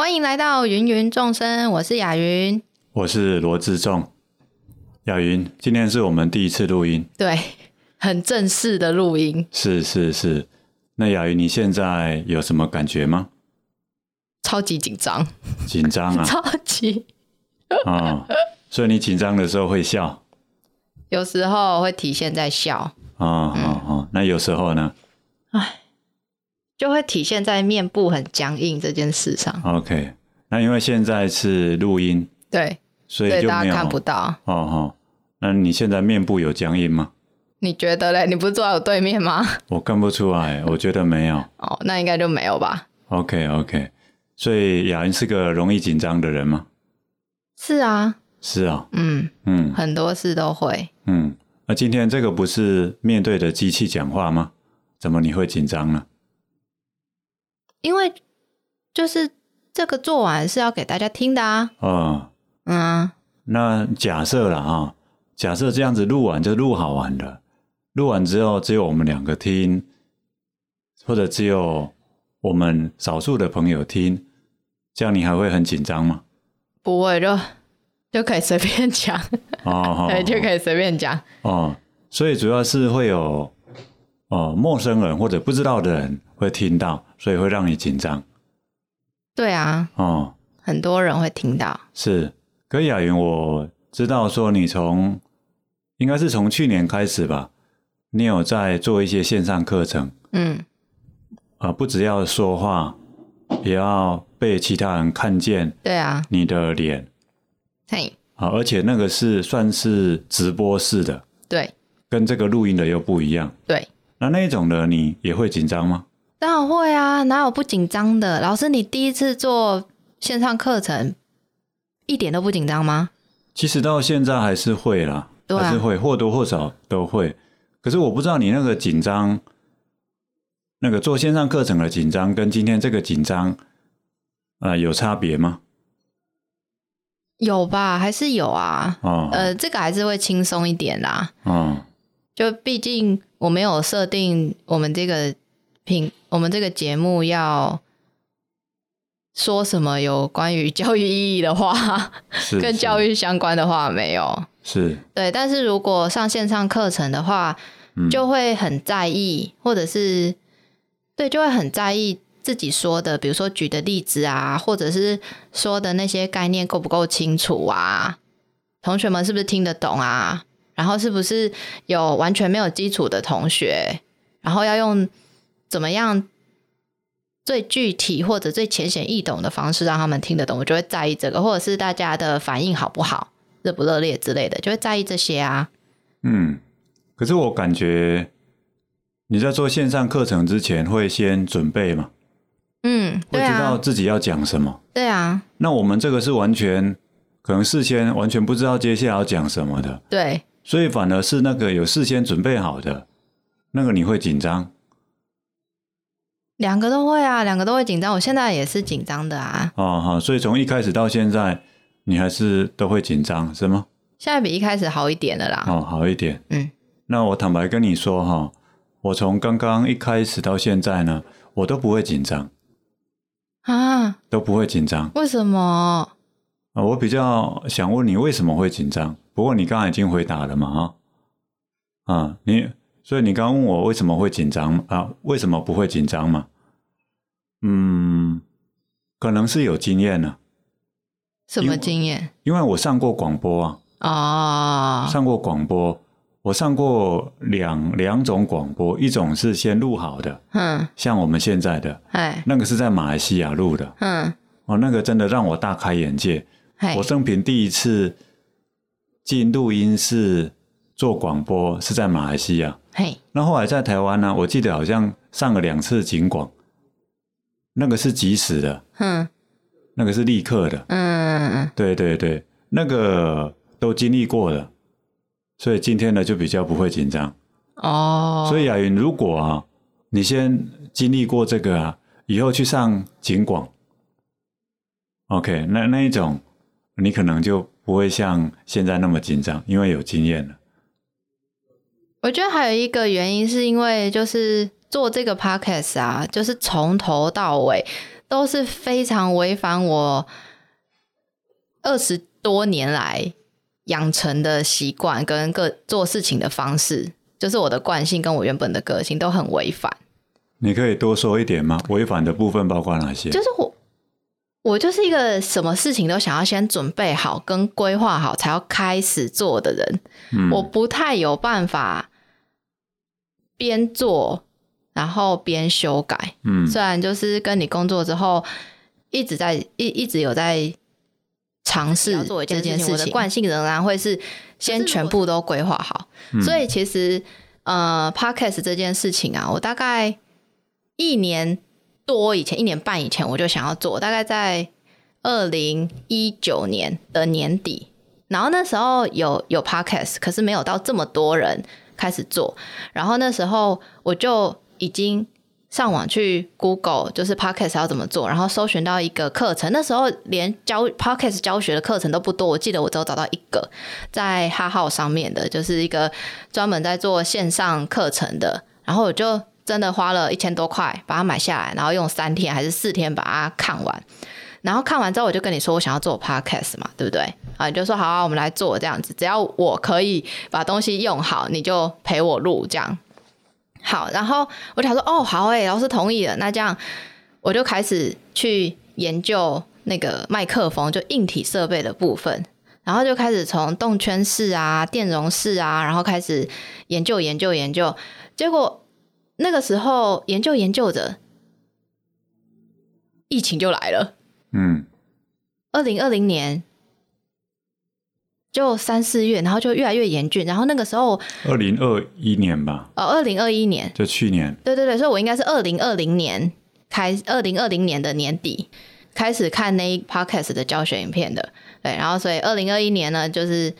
欢迎来到芸芸众生，我是雅云，我是罗志仲。雅云，今天是我们第一次录音，对，很正式的录音。是是是，那雅云，你现在有什么感觉吗？超级紧张，紧张啊，超级啊、哦，所以你紧张的时候会笑，有时候会体现在笑，啊、哦，好、哦、好、嗯，那有时候呢？哎。就会体现在面部很僵硬这件事上。OK，那因为现在是录音，对，所以就大家看不到。哦哦，那你现在面部有僵硬吗？你觉得嘞？你不是坐在我对面吗？我看不出来，我觉得没有。哦，那应该就没有吧。OK OK，所以雅云是个容易紧张的人吗？是啊。是啊。嗯嗯，很多事都会。嗯，那今天这个不是面对着机器讲话吗？怎么你会紧张呢？因为就是这个做完是要给大家听的啊。哦，嗯，那假设了啊，假设这样子录完就录好玩了，录完之后只有我们两个听，或者只有我们少数的朋友听，这样你还会很紧张吗？不会，就就可以随便讲。哦，对，就可以随便讲。哦，所以主要是会有哦陌生人或者不知道的人会听到。所以会让你紧张，对啊，哦，很多人会听到。是，可雅云，我知道说你从应该是从去年开始吧，你有在做一些线上课程，嗯，啊、呃，不只要说话，也要被其他人看见，对啊，你的脸，嘿，啊，而且那个是算是直播式的，对，跟这个录音的又不一样，对，那那种的你也会紧张吗？当然会啊，哪有不紧张的？老师，你第一次做线上课程，一点都不紧张吗？其实到现在还是会啦，还是会或多或少都会。可是我不知道你那个紧张，那个做线上课程的紧张，跟今天这个紧张，呃，有差别吗？有吧，还是有啊。哦，呃，这个还是会轻松一点啦。哦，就毕竟我没有设定我们这个。品，我们这个节目要说什么有关于教育意义的话，跟教育相关的话没有？是，对。但是如果上线上课程的话，嗯，就会很在意，或者是对，就会很在意自己说的，比如说举的例子啊，或者是说的那些概念够不够清楚啊？同学们是不是听得懂啊？然后是不是有完全没有基础的同学，然后要用。怎么样最具体或者最浅显易懂的方式让他们听得懂？我就会在意这个，或者是大家的反应好不好、热不热烈之类的，就会在意这些啊。嗯，可是我感觉你在做线上课程之前会先准备嘛？嗯，会知道自己要讲什么。对啊。那我们这个是完全可能事先完全不知道接下来要讲什么的。对。所以反而是那个有事先准备好的那个，你会紧张。两个都会啊，两个都会紧张。我现在也是紧张的啊。哦，好，所以从一开始到现在，你还是都会紧张，是吗？现在比一开始好一点了啦。哦，好一点。嗯，那我坦白跟你说哈，我从刚刚一开始到现在呢，我都不会紧张啊，都不会紧张。为什么？啊，我比较想问你为什么会紧张？不过你刚刚已经回答了嘛，哈，啊，你。所以你刚刚问我为什么会紧张啊？为什么不会紧张嘛？嗯，可能是有经验了。什么经验？因为我上过广播啊。哦。上过广播，我上过两两种广播，一种是先录好的，嗯，像我们现在的，哎，那个是在马来西亚录的，嗯，哦，那个真的让我大开眼界。我生平第一次进录音室做广播是在马来西亚。嘿，那后来在台湾呢、啊，我记得好像上了两次警广，那个是即时的，嗯，那个是立刻的，嗯。嗯，对对对，那个都经历过了，所以今天呢就比较不会紧张。哦。所以雅云，如果啊，你先经历过这个啊，以后去上警广，OK，那那一种你可能就不会像现在那么紧张，因为有经验了。我觉得还有一个原因，是因为就是做这个 podcast 啊，就是从头到尾都是非常违反我二十多年来养成的习惯跟个做事情的方式，就是我的惯性跟我原本的个性都很违反。你可以多说一点吗？违反的部分包括哪些？就是我，我就是一个什么事情都想要先准备好跟规划好才要开始做的人。嗯，我不太有办法边做然后边修改。嗯，虽然就是跟你工作之后一直在一一直有在尝试做这件事情，我的惯性仍然会是先全部都规划好。所以其实呃，Podcast 这件事情啊，我大概。一年多以前，一年半以前我就想要做，大概在二零一九年的年底，然后那时候有有 podcast，可是没有到这么多人开始做，然后那时候我就已经上网去 Google，就是 podcast 要怎么做，然后搜寻到一个课程，那时候连教 podcast 教学的课程都不多，我记得我只有找到一个在哈号上面的，就是一个专门在做线上课程的，然后我就。真的花了一千多块把它买下来，然后用三天还是四天把它看完，然后看完之后我就跟你说我想要做 podcast 嘛，对不对？啊，你就说好啊，我们来做这样子，只要我可以把东西用好，你就陪我录这样。好，然后我就想说哦，好诶，老师同意了，那这样我就开始去研究那个麦克风，就硬体设备的部分，然后就开始从动圈式啊、电容式啊，然后开始研究研究研究，结果。那个时候研究研究着，疫情就来了。嗯，二零二零年就三四月，然后就越来越严峻。然后那个时候，二零二一年吧。哦，二零二一年，就去年。对对对，所以我应该是二零二零年开，二零二零年的年底开始看那一 podcast 的教学影片的。对，然后所以二零二一年呢，就是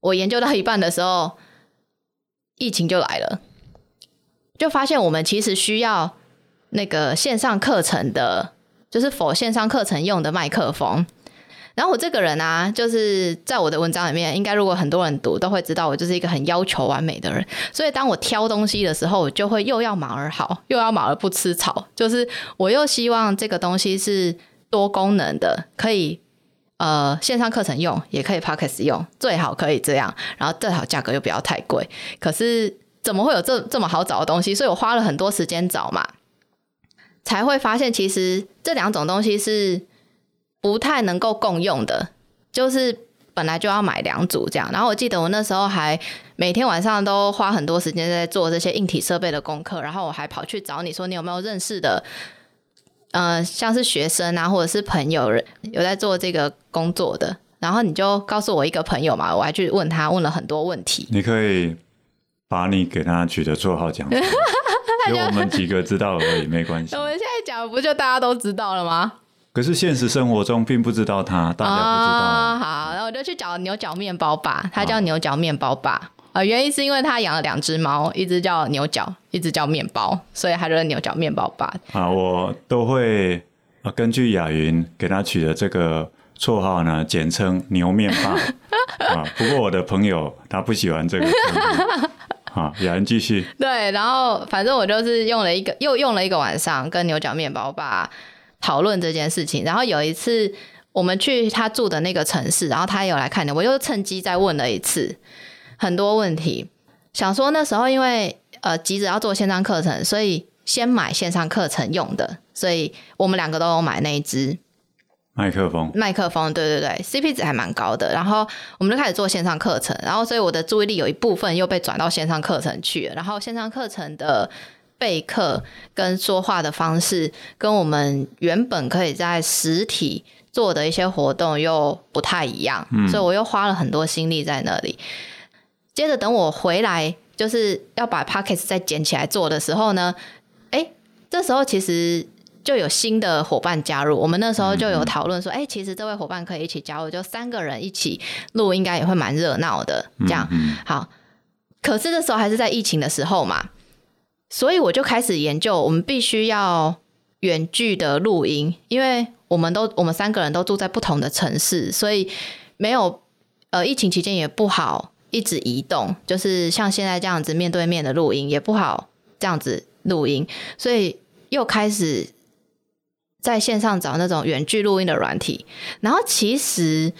我研究到一半的时候，疫情就来了。就发现我们其实需要那个线上课程的，就是 for 线上课程用的麦克风。然后我这个人啊，就是在我的文章里面，应该如果很多人读都会知道，我就是一个很要求完美的人。所以当我挑东西的时候，我就会又要马儿好，又要马儿不吃草。就是我又希望这个东西是多功能的，可以呃线上课程用，也可以 Podcast 用，最好可以这样。然后最好价格又不要太贵。可是。怎么会有这这么好找的东西？所以我花了很多时间找嘛，才会发现其实这两种东西是不太能够共用的，就是本来就要买两组这样。然后我记得我那时候还每天晚上都花很多时间在做这些硬体设备的功课，然后我还跑去找你说你有没有认识的，呃，像是学生啊，或者是朋友有在做这个工作的，然后你就告诉我一个朋友嘛，我还去问他，问了很多问题。你可以。把你给他取的绰号讲出来，就我们几个知道而已，没关系。我们现在讲不就大家都知道了吗？可是现实生活中并不知道他，大家不知道。哦、好，那我就去找牛角面包爸，他叫牛角面包爸。啊、呃，原因是因为他养了两只猫，一只叫牛角，一只叫面包，所以他就是牛角面包爸。啊，我都会根据雅云给他取的这个绰号呢，简称牛面爸。啊，不过我的朋友他不喜欢这个。好，雅人继续。对，然后反正我就是用了一个，又用了一个晚上跟牛角面包爸讨论这件事情。然后有一次我们去他住的那个城市，然后他也有来看你，我又趁机再问了一次很多问题，想说那时候因为呃急着要做线上课程，所以先买线上课程用的，所以我们两个都有买那一支。麦克风，麦克风，对对对，CP 值还蛮高的。然后我们就开始做线上课程，然后所以我的注意力有一部分又被转到线上课程去了。然后线上课程的备课跟说话的方式，跟我们原本可以在实体做的一些活动又不太一样，嗯，所以我又花了很多心力在那里。接着等我回来，就是要把 Podcast 再捡起来做的时候呢，哎，这时候其实。就有新的伙伴加入，我们那时候就有讨论说，哎、嗯嗯欸，其实这位伙伴可以一起加入，就三个人一起录，应该也会蛮热闹的。这样、好，可是这时候还是在疫情的时候嘛，所以我就开始研究，我们必须要远距的录音，因为我们都我们三个人都住在不同的城市，所以没有呃疫情期间也不好一直移动，就是像现在这样子面对面的录音也不好这样子录音，所以又开始。在线上找那种远距录音的软体，然后其实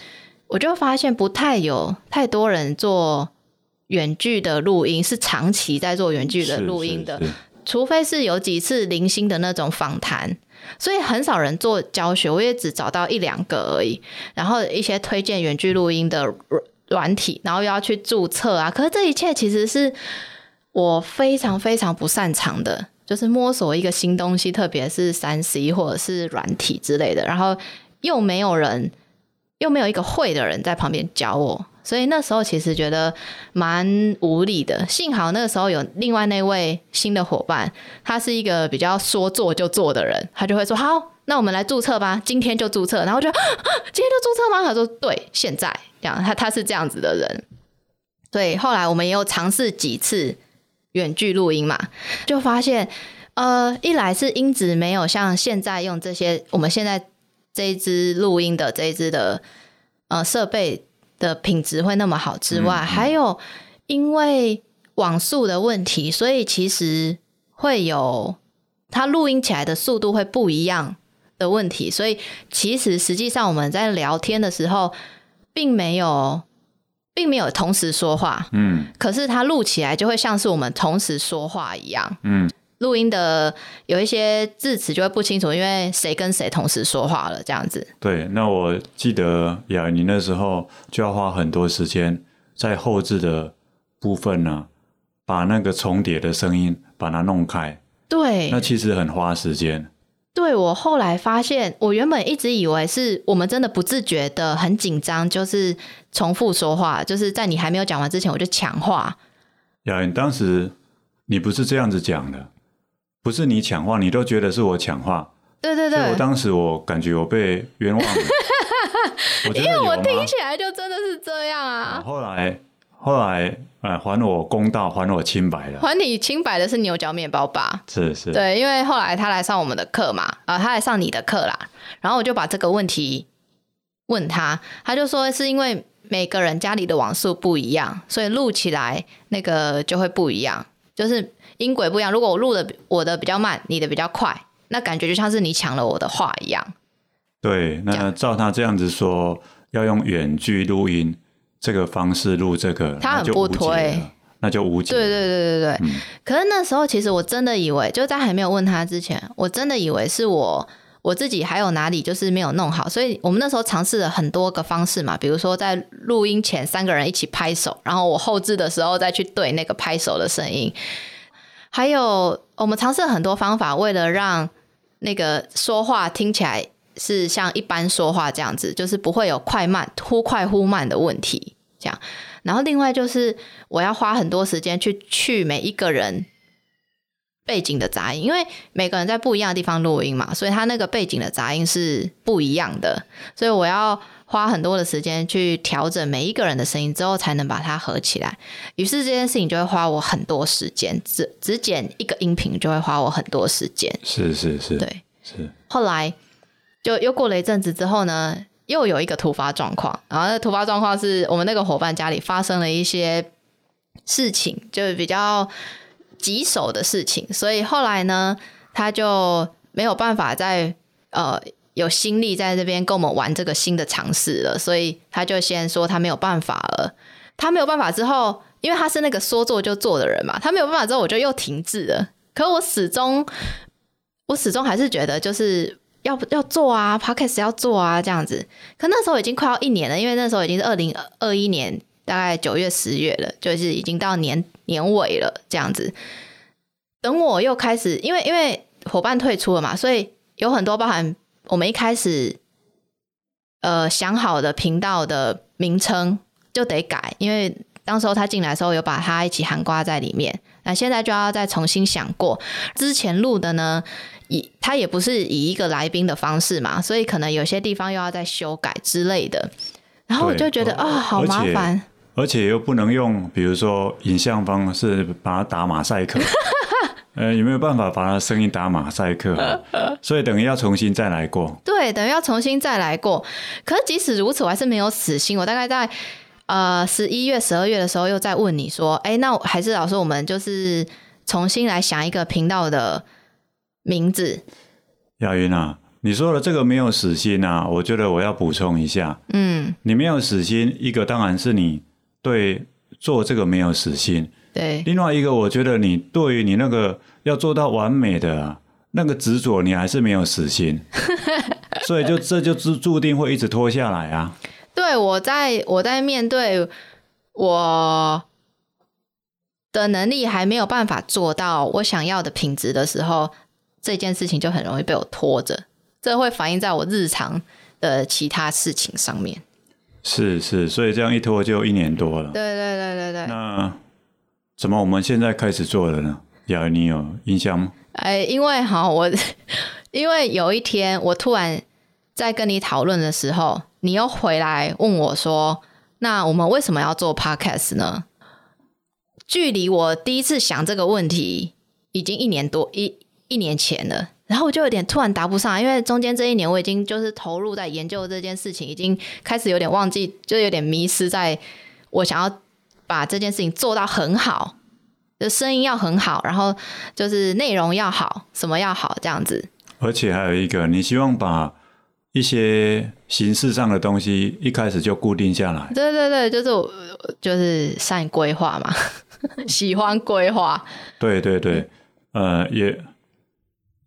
我就发现不太有太多人做远距的录音，是长期在做远距的录音的，除非是有几次零星的那种访谈，所以很少人做教学，我也只找到一两个而已。然后一些推荐远距录音的软软体，然后又要去注册啊，可是这一切其实是我非常非常不擅长的。就是摸索一个新东西，特别是三 C 或者是软体之类的，然后又没有人，又没有一个会的人在旁边教我，所以那时候其实觉得蛮无力的。幸好那个时候有另外那位新的伙伴，他是一个比较说做就做的人，他就会说：“好，那我们来注册吧，今天就注册。”然后我就 今天就注册吗？他说：“对，现在这样。”他他是这样子的人。对，后来我们也有尝试几次。远距录音嘛，就发现，呃，一来是音质没有像现在用这些，我们现在这一支录音的这一支的呃设备的品质会那么好之外，嗯嗯、还有因为网速的问题，所以其实会有它录音起来的速度会不一样的问题，所以其实实际上我们在聊天的时候，并没有。并没有同时说话，嗯，可是它录起来就会像是我们同时说话一样，嗯，录音的有一些字词就会不清楚，因为谁跟谁同时说话了这样子。对，那我记得雅你那时候就要花很多时间在后置的部分呢、啊，把那个重叠的声音把它弄开。对，那其实很花时间。对，我后来发现，我原本一直以为是我们真的不自觉的很紧张，就是重复说话，就是在你还没有讲完之前，我就抢话。雅，云当时你不是这样子讲的，不是你抢话，你都觉得是我抢话。对对对，我当时我感觉我被冤枉了，因为我听起来就真的是这样啊。后来。后来，呃，还我公道，还我清白了。还你清白的是牛角面包吧？是是。对，因为后来他来上我们的课嘛，啊、呃，他来上你的课啦。然后我就把这个问题问他，他就说是因为每个人家里的网速不一样，所以录起来那个就会不一样，就是音轨不一样。如果我录的我的比较慢，你的比较快，那感觉就像是你抢了我的话一样。对，那照他这样子说，要用远距录音。这个方式录这个，他很不推，那就无解。对对对对对。嗯、可是那时候，其实我真的以为，就在还没有问他之前，我真的以为是我我自己还有哪里就是没有弄好。所以我们那时候尝试了很多个方式嘛，比如说在录音前三个人一起拍手，然后我后置的时候再去对那个拍手的声音。还有我们尝试了很多方法，为了让那个说话听起来。是像一般说话这样子，就是不会有快慢、忽快忽慢的问题。这样，然后另外就是我要花很多时间去去每一个人背景的杂音，因为每个人在不一样的地方录音嘛，所以他那个背景的杂音是不一样的，所以我要花很多的时间去调整每一个人的声音之后，才能把它合起来。于是这件事情就会花我很多时间，只只剪一个音频就会花我很多时间。是是是，对，是。后来。就又过了一阵子之后呢，又有一个突发状况。然后那突发状况是我们那个伙伴家里发生了一些事情，就是比较棘手的事情。所以后来呢，他就没有办法再呃有心力在这边跟我们玩这个新的尝试了。所以他就先说他没有办法了。他没有办法之后，因为他是那个说做就做的人嘛，他没有办法之后，我就又停滞了。可我始终，我始终还是觉得就是。要要做啊？Podcast 要做啊，这样子。可那时候已经快要一年了，因为那时候已经是二零二一年大概九月十月了，就是已经到年年尾了，这样子。等我又开始，因为因为伙伴退出了嘛，所以有很多包含我们一开始呃想好的频道的名称就得改，因为当时候他进来的时候有把他一起含括在里面，那现在就要再重新想过之前录的呢。以他也不是以一个来宾的方式嘛，所以可能有些地方又要再修改之类的。然后我就觉得啊、哦，好麻烦，而且又不能用，比如说影像方式把它打马赛克。呃，有没有办法把它声音打马赛克？所以等于要重新再来过。对，等于要重新再来过。可是即使如此，我还是没有死心。我大概在呃十一月、十二月的时候又再问你说，哎，那还是老师，我们就是重新来想一个频道的。名字，亚云啊，你说的这个没有死心啊，我觉得我要补充一下。嗯，你没有死心，一个当然是你对做这个没有死心。对。另外一个，我觉得你对于你那个要做到完美的那个执着，你还是没有死心。所以就这就注注定会一直拖下来啊。对，我在我在面对我的能力还没有办法做到我想要的品质的时候，这件事情就很容易被我拖着。这会反映在我日常的其他事情上面。是是，所以这样一拖就一年多了。对对对对对。那怎么我们现在开始做了呢？雅，你有印象吗？哎，因为哈，我 因为有一天我突然在跟你讨论的时候，你又回来问我说：“那我们为什么要做 podcast 呢？”距离我第一次想这个问题已经一年多一一年前了。然后我就有点突然答不上来，因为中间这一年我已经就是投入在研究这件事情，已经开始有点忘记，就有点迷失在我想要把这件事情做到很好，就声音要很好，然后就是内容要好，什么要好这样子。而且还有一个，你希望把一些形式上的东西一开始就固定下来。对对对，就是我就是善规划嘛，喜欢规划。对对对，呃也。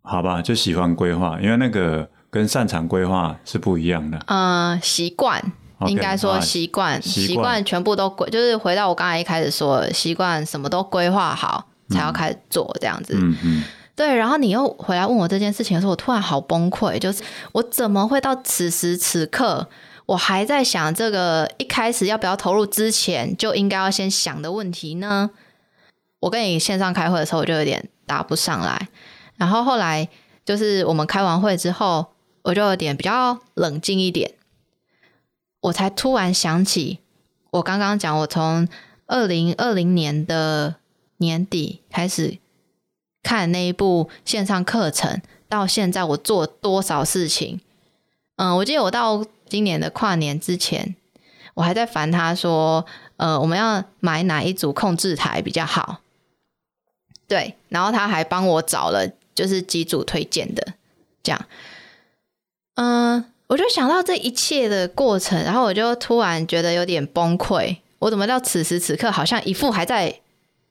好吧，就喜欢规划，因为那个跟擅长规划是不一样的。嗯，习惯，okay, 应该说习惯，习惯全部都规，就是回到我刚才一开始说的，习惯什么都规划好才要开始做这样子。嗯嗯。对，然后你又回来问我这件事情的时候，我突然好崩溃，就是我怎么会到此时此刻，我还在想这个一开始要不要投入之前就应该要先想的问题呢？我跟你线上开会的时候，我就有点答不上来。然后后来就是我们开完会之后，我就有点比较冷静一点，我才突然想起，我刚刚讲我从二零二零年的年底开始看那一部线上课程，到现在我做多少事情。嗯，我记得我到今年的跨年之前，我还在烦他说，呃，我们要买哪一组控制台比较好？对，然后他还帮我找了。就是几组推荐的，这样，嗯，我就想到这一切的过程，然后我就突然觉得有点崩溃。我怎么到此时此刻，好像一副还在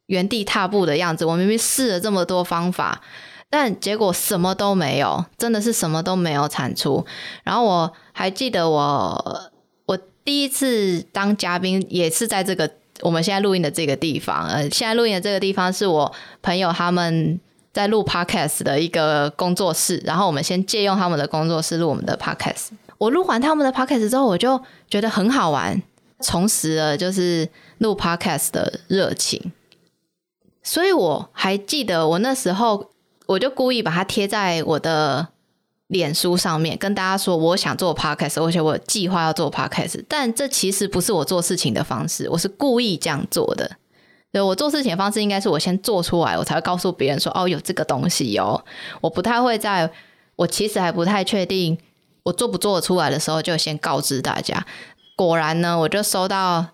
原地踏步的样子？我明明试了这么多方法，但结果什么都没有，真的是什么都没有产出。然后我还记得我，我第一次当嘉宾也是在这个我们现在录音的这个地方。呃，现在录音的这个地方是我朋友他们。在录 podcast 的一个工作室，然后我们先借用他们的工作室录我们的 podcast。我录完他们的 podcast 之后，我就觉得很好玩，重拾了就是录 podcast 的热情。所以我还记得我那时候，我就故意把它贴在我的脸书上面，跟大家说我想做 podcast，而且我计划要做 podcast。但这其实不是我做事情的方式，我是故意这样做的。对，我做事情的方式应该是我先做出来，我才会告诉别人说哦，有这个东西哦。我不太会在我其实还不太确定我做不做得出来的时候就先告知大家。果然呢，我就收到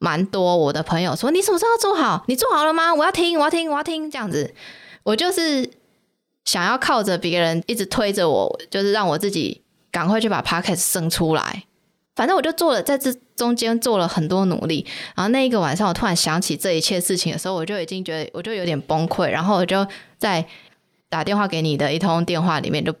蛮多我的朋友说，你什么时候做好？你做好了吗？我要听，我要听，我要听。这样子，我就是想要靠着别人一直推着我，就是让我自己赶快去把 podcast 生出来。反正我就做了，在这中间做了很多努力。然后那一个晚上，我突然想起这一切事情的时候，我就已经觉得我就有点崩溃。然后我就在打电话给你的一通电话里面就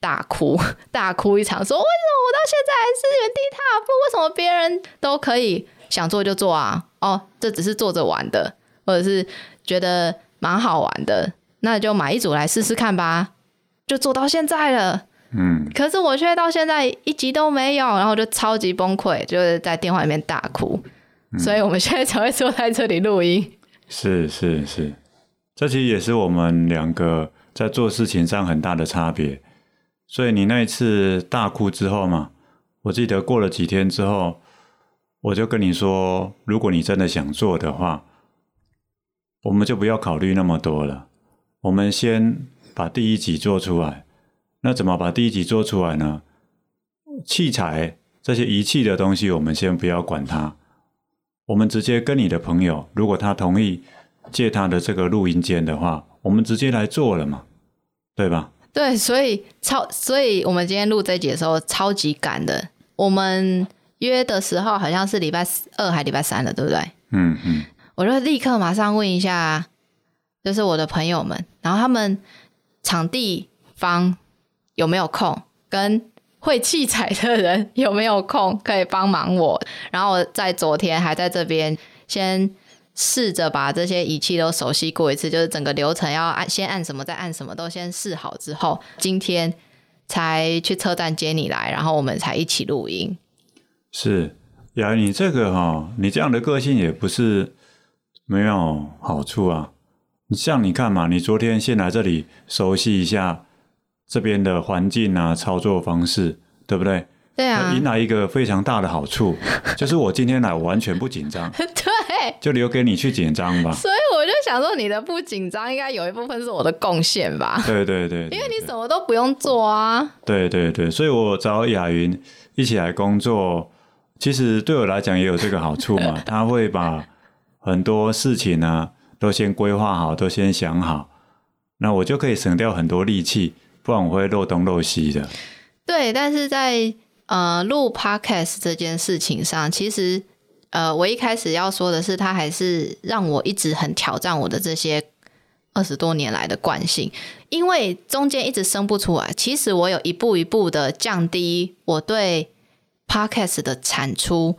大哭，大哭一场，说为什么我到现在还是原地踏步？为什么别人都可以想做就做啊？哦，这只是做着玩的，或者是觉得蛮好玩的，那就买一组来试试看吧。就做到现在了。嗯，可是我却到现在一集都没有，然后就超级崩溃，就是在电话里面大哭，嗯、所以我们现在才会坐在这里录音。是是是，这其实也是我们两个在做事情上很大的差别。所以你那一次大哭之后嘛，我记得过了几天之后，我就跟你说，如果你真的想做的话，我们就不要考虑那么多了，我们先把第一集做出来。那怎么把第一集做出来呢？器材这些仪器的东西，我们先不要管它。我们直接跟你的朋友，如果他同意借他的这个录音间的话，我们直接来做了嘛，对吧？对，所以超，所以我们今天录这集的时候超级赶的。我们约的时候好像是礼拜二还礼拜三了，对不对？嗯嗯。我就立刻马上问一下，就是我的朋友们，然后他们场地方有没有空，跟会器材的人有没有空 可以帮忙我。然后在昨天还在这边先试着把这些仪器都熟悉过一次，就是整个流程要按先按什么再按什么都先试好之后，今天才去车站接你来，然后我们才一起录音。是呀，你这个哈、哦，你这样的个性也不是。没有好处啊！像你看嘛，你昨天先来这里熟悉一下这边的环境啊，操作方式，对不对？对啊。迎来一个非常大的好处，就是我今天来我完全不紧张。对。就留给你去紧张吧。所以我就想说，你的不紧张应该有一部分是我的贡献吧？对对对，对。因为你什么都不用做啊。对对对，所以我找雅云一起来工作，其实对我来讲也有这个好处嘛。他会把。很多事情呢，都先规划好，都先想好，那我就可以省掉很多力气，不然我会漏东漏西的。对，但是在呃录 podcast 这件事情上，其实呃我一开始要说的是，它还是让我一直很挑战我的这些二十多年来的惯性，因为中间一直生不出来。其实我有一步一步的降低我对 podcast 的产出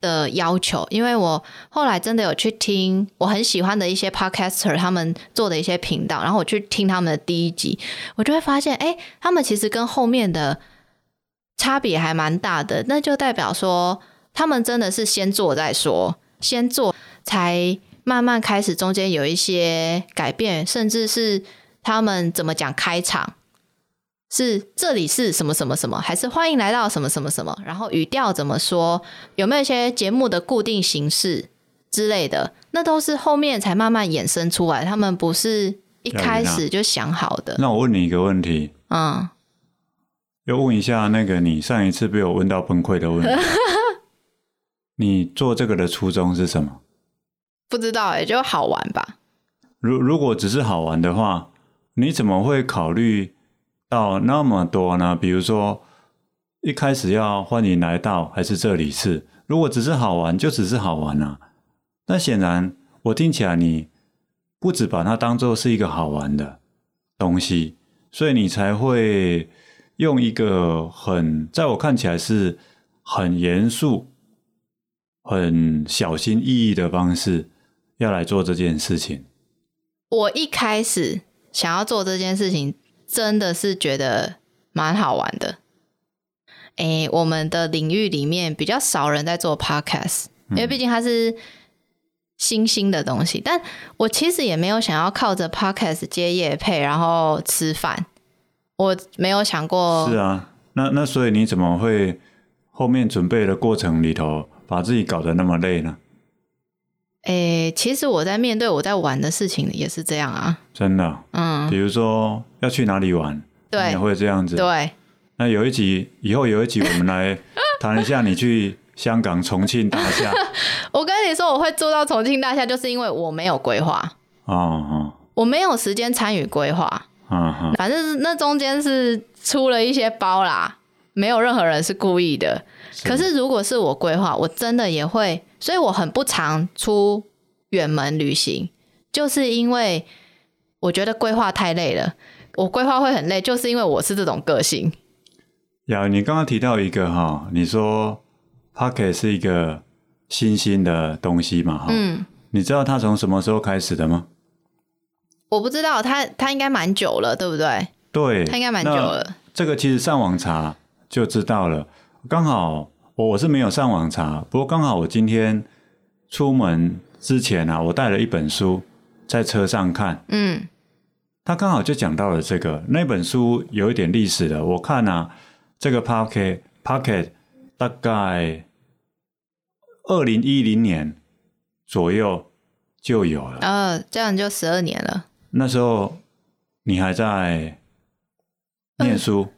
的要求，因为我后来真的有去听我很喜欢的一些 podcaster 他们做的一些频道，然后我去听他们的第一集，我就会发现，哎，他们其实跟后面的差别还蛮大的。那就代表说，他们真的是先做再说，先做才慢慢开始，中间有一些改变，甚至是他们怎么讲开场。是这里是什么什么什么，还是欢迎来到什么什么什么？然后语调怎么说？有没有一些节目的固定形式之类的？那都是后面才慢慢衍生出来，他们不是一开始就想好的。那我问你一个问题，嗯，要问一下那个你上一次被我问到崩溃的问题，你做这个的初衷是什么？不知道哎、欸，就好玩吧。如如果只是好玩的话，你怎么会考虑？到那么多呢？比如说，一开始要欢迎来到，还是这里是？如果只是好玩，就只是好玩啊。那显然，我听起来你不只把它当做是一个好玩的东西，所以你才会用一个很，在我看起来是很严肃、很小心翼翼的方式，要来做这件事情。我一开始想要做这件事情。真的是觉得蛮好玩的，诶，我们的领域里面比较少人在做 podcast，因为毕竟它是新兴的东西。但我其实也没有想要靠着 podcast 接业配，然后吃饭。我没有想过。是啊，那那所以你怎么会后面准备的过程里头把自己搞得那么累呢？诶，其实我在面对我在玩的事情也是这样啊，真的，嗯，比如说要去哪里玩，对，也会这样子，对。那有一集以后有一集，我们来谈一下你去香港重庆大厦。我跟你说，我会做到重庆大厦，就是因为我没有规划，哦哦，我没有时间参与规划，反正那中间是出了一些包啦，没有任何人是故意的。是，可是如果是我规划，我真的也会。所以我很不常出远门旅行，就是因为我觉得规划太累了。我规划会很累，就是因为我是这种个性。呀，你刚刚提到一个哈，你说 Pocket 是一个新兴的东西嘛？哈，嗯，你知道它从什么时候开始的吗？我不知道，它它应该蛮久了，对不对？对，它应该蛮久了。这个其实上网查就知道了，刚好。我我是没有上网查，不过刚好我今天出门之前啊，我带了一本书在车上看，嗯，他刚好就讲到了这个，那本书有一点历史的，我看啊，这个 Pocket Pocket 大概二零一零年左右就有了，呃，这样就十二年了。那时候你还在念书，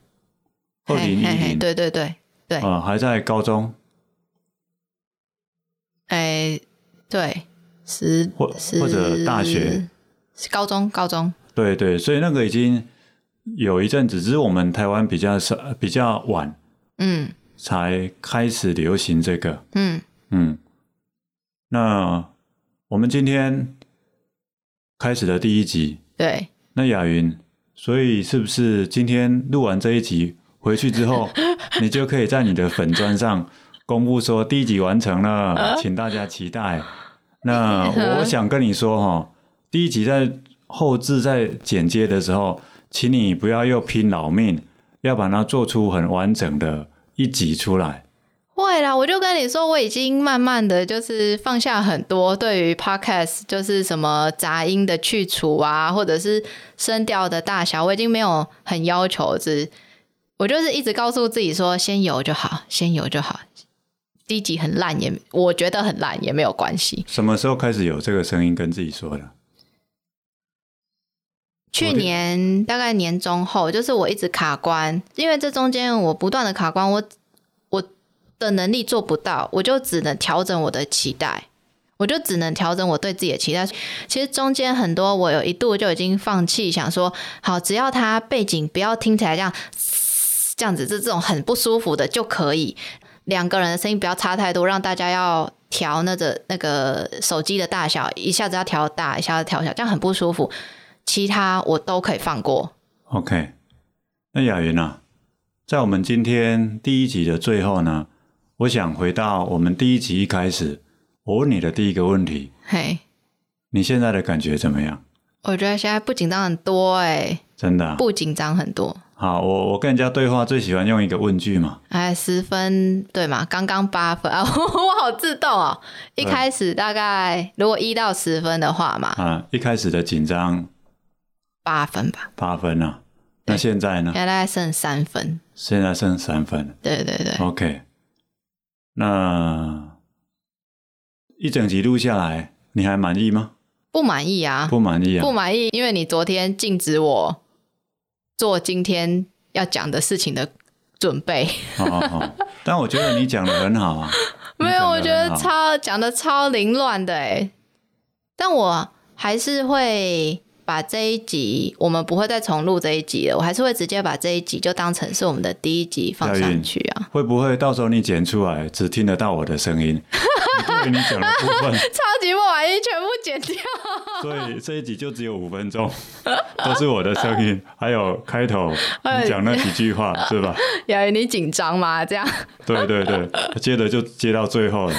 二零一零，对对对。对，啊、呃，还在高中，哎，对，十或或者大学，高中高中，对对，所以那个已经有一阵子，只是我们台湾比较少、比较晚，嗯，才开始流行这个，嗯。嗯。那我们今天开始的第一集，对。那雅云，所以是不是今天录完这一集回去之后，你就可以在你的粉砖上公布说第一集完成了，请大家期待。那 我想跟你说哈，第一集在后置在剪接的时候，请你不要又拼老命，要把它做出很完整的一集出来。会啦，我就跟你说，我已经慢慢的就是放下很多对于 podcast 就是什么杂音的去除啊，或者是声调的大小，我已经没有很要求，是，我就是一直告诉自己说，先有就好，先有就好。第一集很烂也，我觉得很烂也没有关系。什么时候开始有这个声音跟自己说的？去年大概年中后，就是我一直卡关，因为这中间我不断的卡关，我我的能力做不到，我就只能调整我的期待，我就只能调整我对自己的期待。其实中间很多，我有一度就已经放弃，想说好，只要它背景不要听起来这样这样子，这这种很不舒服的就可以。两个人的声音不要差太多，让大家要调那个那个手机的大小，一下子要调大，一下子调小，这样很不舒服。其他我都可以放过。OK，那雅云啊，在我们今天第一集的最后呢，我想回到我们第一集一开始，我问你的第一个问题。嘿，你现在的感觉怎么样？我觉得现在不紧张很多哎，真的啊？不紧张很多。好，我我跟人家对话最喜欢用一个问句嘛。哎，十分对嘛？刚刚八分 啊，我好自动哦。一开始大概如果一到十分的话嘛，啊，一开始的紧张八分吧。八分啊？那现在呢？现在大概剩三分。现在剩三分。对对对。OK，那一整集录下来，你还满意吗？不满意啊！不满意啊！不满意，因为你昨天禁止我。做今天要讲的事情的准备。但我觉得你讲的很好啊。没有，我觉得超讲的超凌乱的哎。但我还是会把这一集，我们不会再重录这一集了。我还是会直接把这一集就当成是我们的第一集放上去啊。会不会到时候你剪出来只听得到我的声音？对你讲的部分 超级不满意，全部剪掉。所以这一集就只有五分钟，都是我的声音，还有开头你讲那几句话，是吧？雅云，你紧张吗？这样？对对对，接着就接到最后了。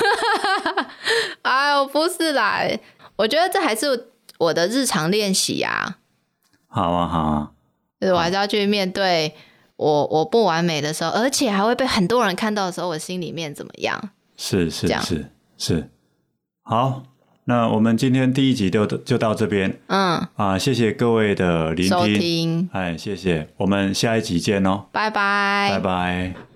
哎呦，不是啦，我觉得这还是我的日常练习啊。好啊，好啊，就是我还是要去面对我我不完美的时候，而且还会被很多人看到的时候，我心里面怎么样？是是是是，好。那我们今天第一集就就到这边，嗯。啊，谢谢各位的聆听，收听，哎，谢谢，我们下一集见哦，拜拜，拜拜。